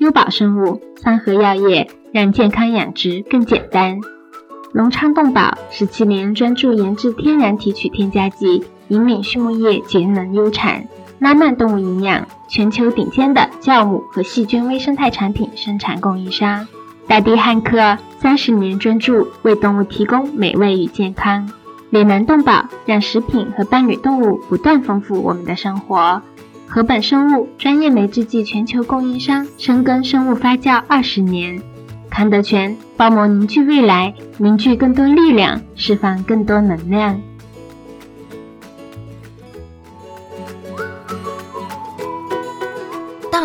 优宝生物，三和药业。让健康养殖更简单。隆昌动宝十七年专注研制天然提取添加剂，引领畜牧业节能优产。拉曼动物营养，全球顶尖的酵母和细菌微生态产品生产供应商。大地汉克三十年专注为动物提供美味与健康。岭南动宝让食品和伴侣动物不断丰富我们的生活。禾本生物专业酶制剂全球供应商，深耕生物发酵二十年。康德全包膜凝聚未来，凝聚更多力量，释放更多能量。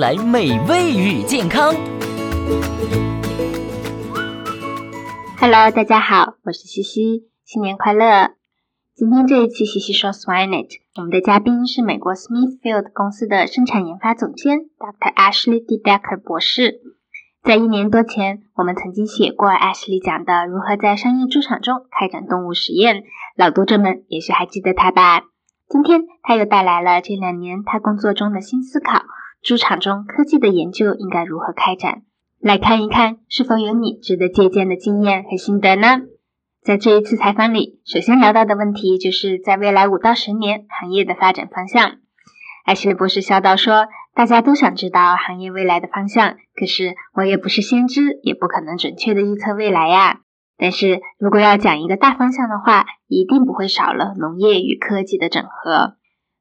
来美味与健康。Hello，大家好，我是西西，新年快乐！今天这一期西西说 Swinet，我们的嘉宾是美国 Smithfield 公司的生产研发总监 Dr. Ashley De Decker 博士。在一年多前，我们曾经写过 Ashley 讲的如何在商业猪场中开展动物实验，老读者们也许还记得他吧？今天他又带来了这两年他工作中的新思考：猪场中科技的研究应该如何开展？来看一看，是否有你值得借鉴的经验和心得呢？在这一次采访里，首先聊到的问题就是在未来五到十年行业的发展方向。艾希利博士笑道说。大家都想知道行业未来的方向，可是我也不是先知，也不可能准确的预测未来呀。但是如果要讲一个大方向的话，一定不会少了农业与科技的整合。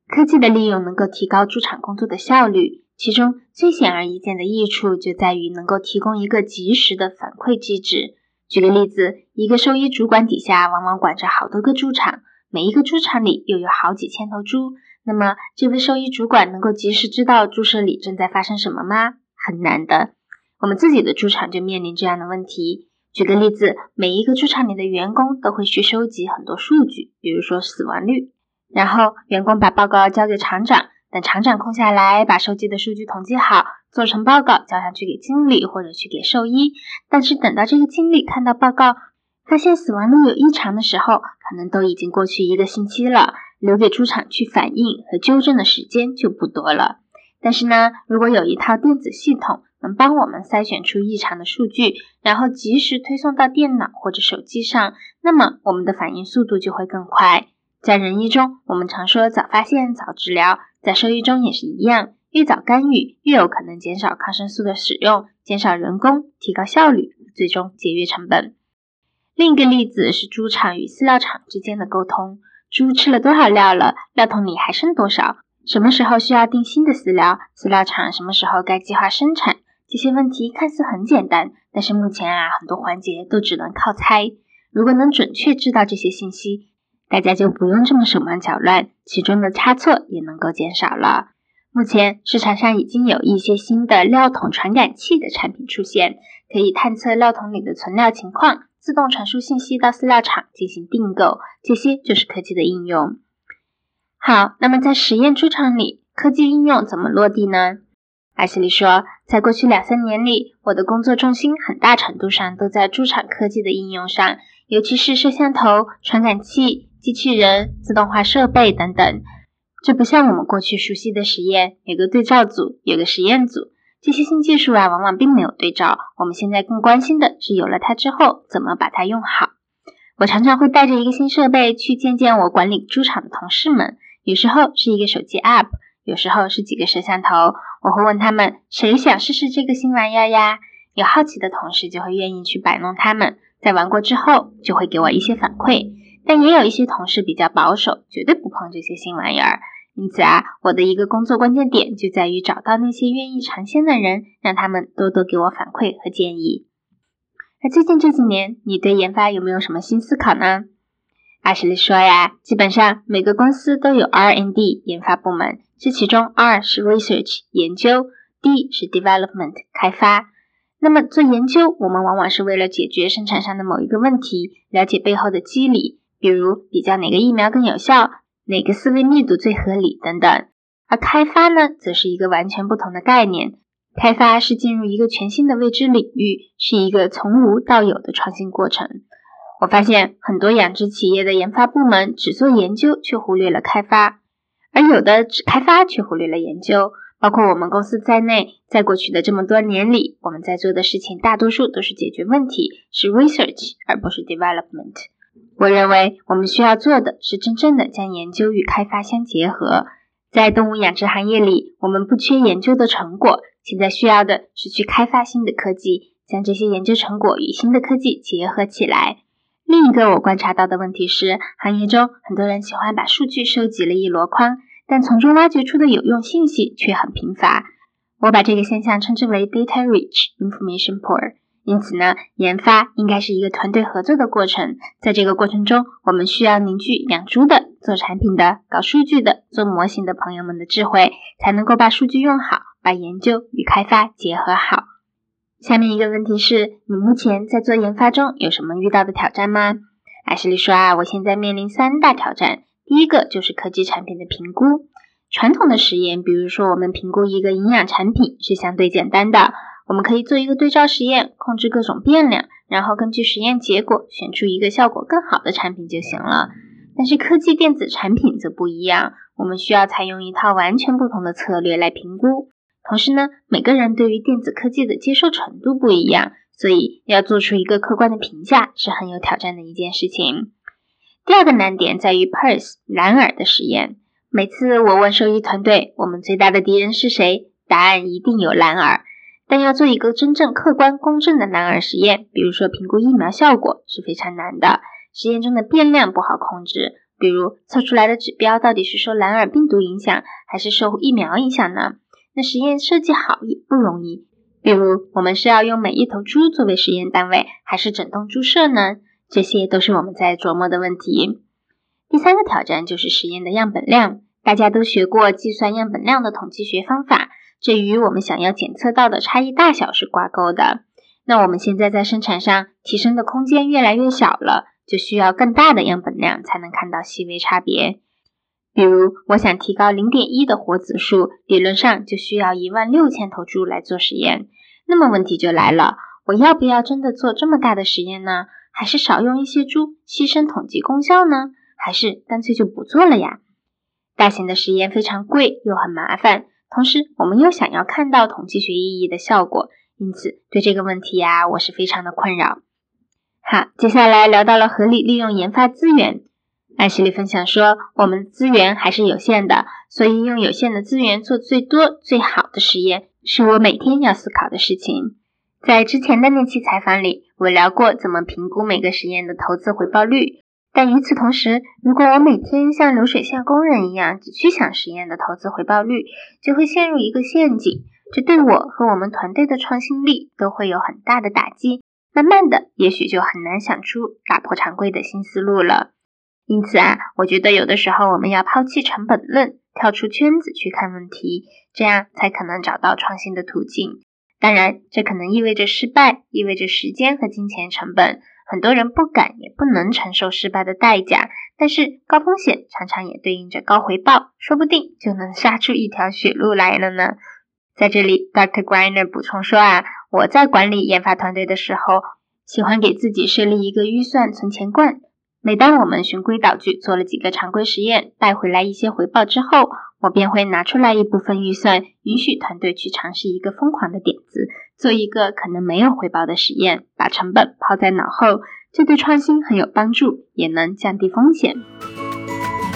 科技的利用能够提高猪场工作的效率，其中最显而易见的益处就在于能够提供一个及时的反馈机制。举个例子，一个兽医主管底下往往管着好多个猪场，每一个猪场里又有好几千头猪。那么，这位兽医主管能够及时知道猪舍里正在发生什么吗？很难的。我们自己的猪场就面临这样的问题。举个例子，每一个猪场里的员工都会去收集很多数据，比如说死亡率，然后员工把报告交给厂长，等厂长空下来，把收集的数据统计好，做成报告交上去给经理或者去给兽医。但是等到这个经理看到报告，发现死亡率有异常的时候，可能都已经过去一个星期了。留给猪场去反应和纠正的时间就不多了。但是呢，如果有一套电子系统能帮我们筛选出异常的数据，然后及时推送到电脑或者手机上，那么我们的反应速度就会更快。在人医中，我们常说早发现早治疗，在兽医中也是一样，越早干预，越有可能减少抗生素的使用，减少人工，提高效率，最终节约成本。另一个例子是猪场与饲料厂之间的沟通。猪吃了多少料了？料桶里还剩多少？什么时候需要订新的饲料？饲料厂什么时候该计划生产？这些问题看似很简单，但是目前啊，很多环节都只能靠猜。如果能准确知道这些信息，大家就不用这么手忙脚乱，其中的差错也能够减少了。目前市场上已经有一些新的料桶传感器的产品出现，可以探测料桶里的存料情况。自动传输信息到饲料厂进行订购，这些就是科技的应用。好，那么在实验猪场里，科技应用怎么落地呢？艾希里说，在过去两三年里，我的工作重心很大程度上都在猪场科技的应用上，尤其是摄像头、传感器、机器人、自动化设备等等。这不像我们过去熟悉的实验，有个对照组，有个实验组。这些新技术啊，往往并没有对照。我们现在更关心的是，有了它之后，怎么把它用好。我常常会带着一个新设备去见见我管理猪场的同事们，有时候是一个手机 App，有时候是几个摄像头。我会问他们，谁想试试这个新玩意儿呀？有好奇的同事就会愿意去摆弄它们，在玩过之后就会给我一些反馈。但也有一些同事比较保守，绝对不碰这些新玩意儿。因此啊，我的一个工作关键点就在于找到那些愿意尝鲜的人，让他们多多给我反馈和建议。那最近这几年，你对研发有没有什么新思考呢？阿什利说呀，基本上每个公司都有 R&D 研发部门，这其中 R 是 research 研究，D 是 development 开发。那么做研究，我们往往是为了解决生产上的某一个问题，了解背后的机理，比如比较哪个疫苗更有效，哪个思维密度最合理等等。而开发呢，则是一个完全不同的概念。开发是进入一个全新的未知领域，是一个从无到有的创新过程。我发现很多养殖企业的研发部门只做研究，却忽略了开发；而有的只开发，却忽略了研究。包括我们公司在内，在过去的这么多年里，我们在做的事情大多数都是解决问题，是 research 而不是 development。我认为我们需要做的是真正的将研究与开发相结合。在动物养殖行业里，我们不缺研究的成果。现在需要的是去开发新的科技，将这些研究成果与新的科技结合起来。另一个我观察到的问题是，行业中很多人喜欢把数据收集了一箩筐，但从中挖掘出的有用信息却很贫乏。我把这个现象称之为 data rich information poor。因此呢，研发应该是一个团队合作的过程。在这个过程中，我们需要凝聚养猪的、做产品的、搞数据的、做模型的朋友们的智慧，才能够把数据用好。把研究与开发结合好。下面一个问题是你目前在做研发中有什么遇到的挑战吗？艾什利说啊，我现在面临三大挑战。第一个就是科技产品的评估。传统的实验，比如说我们评估一个营养产品是相对简单的，我们可以做一个对照实验，控制各种变量，然后根据实验结果选出一个效果更好的产品就行了。但是科技电子产品则不一样，我们需要采用一套完全不同的策略来评估。同时呢，每个人对于电子科技的接受程度不一样，所以要做出一个客观的评价是很有挑战的一件事情。第二个难点在于 Purse 蓝耳的实验。每次我问兽医团队，我们最大的敌人是谁？答案一定有蓝耳。但要做一个真正客观公正的蓝耳实验，比如说评估疫苗效果是非常难的。实验中的变量不好控制，比如测出来的指标到底是受蓝耳病毒影响，还是受疫苗影响呢？那实验设计好也不容易，比如我们是要用每一头猪作为实验单位，还是整栋猪舍呢？这些都是我们在琢磨的问题。第三个挑战就是实验的样本量，大家都学过计算样本量的统计学方法，这与我们想要检测到的差异大小是挂钩的。那我们现在在生产上提升的空间越来越小了，就需要更大的样本量才能看到细微差别。比如，我想提高零点一的活子数，理论上就需要一万六千头猪来做实验。那么问题就来了，我要不要真的做这么大的实验呢？还是少用一些猪，牺牲统计功效呢？还是干脆就不做了呀？大型的实验非常贵又很麻烦，同时我们又想要看到统计学意义的效果，因此对这个问题呀，我是非常的困扰。好，接下来聊到了合理利用研发资源。艾希利分享说：“我们资源还是有限的，所以用有限的资源做最多最好的实验，是我每天要思考的事情。”在之前的那期采访里，我聊过怎么评估每个实验的投资回报率。但与此同时，如果我每天像流水线工人一样只去想实验的投资回报率，就会陷入一个陷阱，这对我和我们团队的创新力都会有很大的打击。慢慢的，也许就很难想出打破常规的新思路了。因此啊，我觉得有的时候我们要抛弃成本论，跳出圈子去看问题，这样才可能找到创新的途径。当然，这可能意味着失败，意味着时间和金钱成本。很多人不敢也不能承受失败的代价，但是高风险常常也对应着高回报，说不定就能杀出一条血路来了呢。在这里，Dr. Greiner 补充说啊，我在管理研发团队的时候，喜欢给自己设立一个预算存钱罐。每当我们循规蹈矩做了几个常规实验，带回来一些回报之后，我便会拿出来一部分预算，允许团队去尝试一个疯狂的点子，做一个可能没有回报的实验，把成本抛在脑后。这对创新很有帮助，也能降低风险。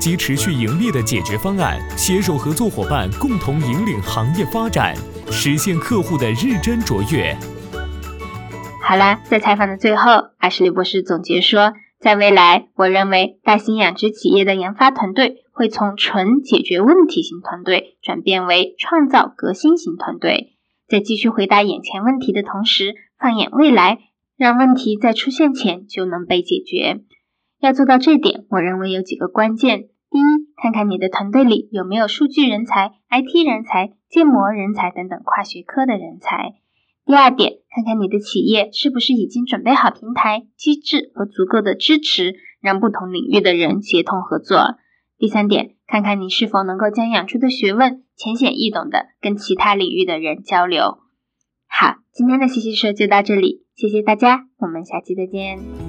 及持续盈利的解决方案，携手合作伙伴共同引领行业发展，实现客户的日臻卓越。好啦，在采访的最后，阿什利博士总结说，在未来，我认为大型养殖企业的研发团队会从纯解决问题型团队转变为创造革新型团队，在继续回答眼前问题的同时，放眼未来，让问题在出现前就能被解决。要做到这点，我认为有几个关键。第一，看看你的团队里有没有数据人才、IT 人才、建模人才等等跨学科的人才。第二点，看看你的企业是不是已经准备好平台、机制和足够的支持，让不同领域的人协同合作。第三点，看看你是否能够将养出的学问浅显易懂的跟其他领域的人交流。好，今天的西西说就到这里，谢谢大家，我们下期再见。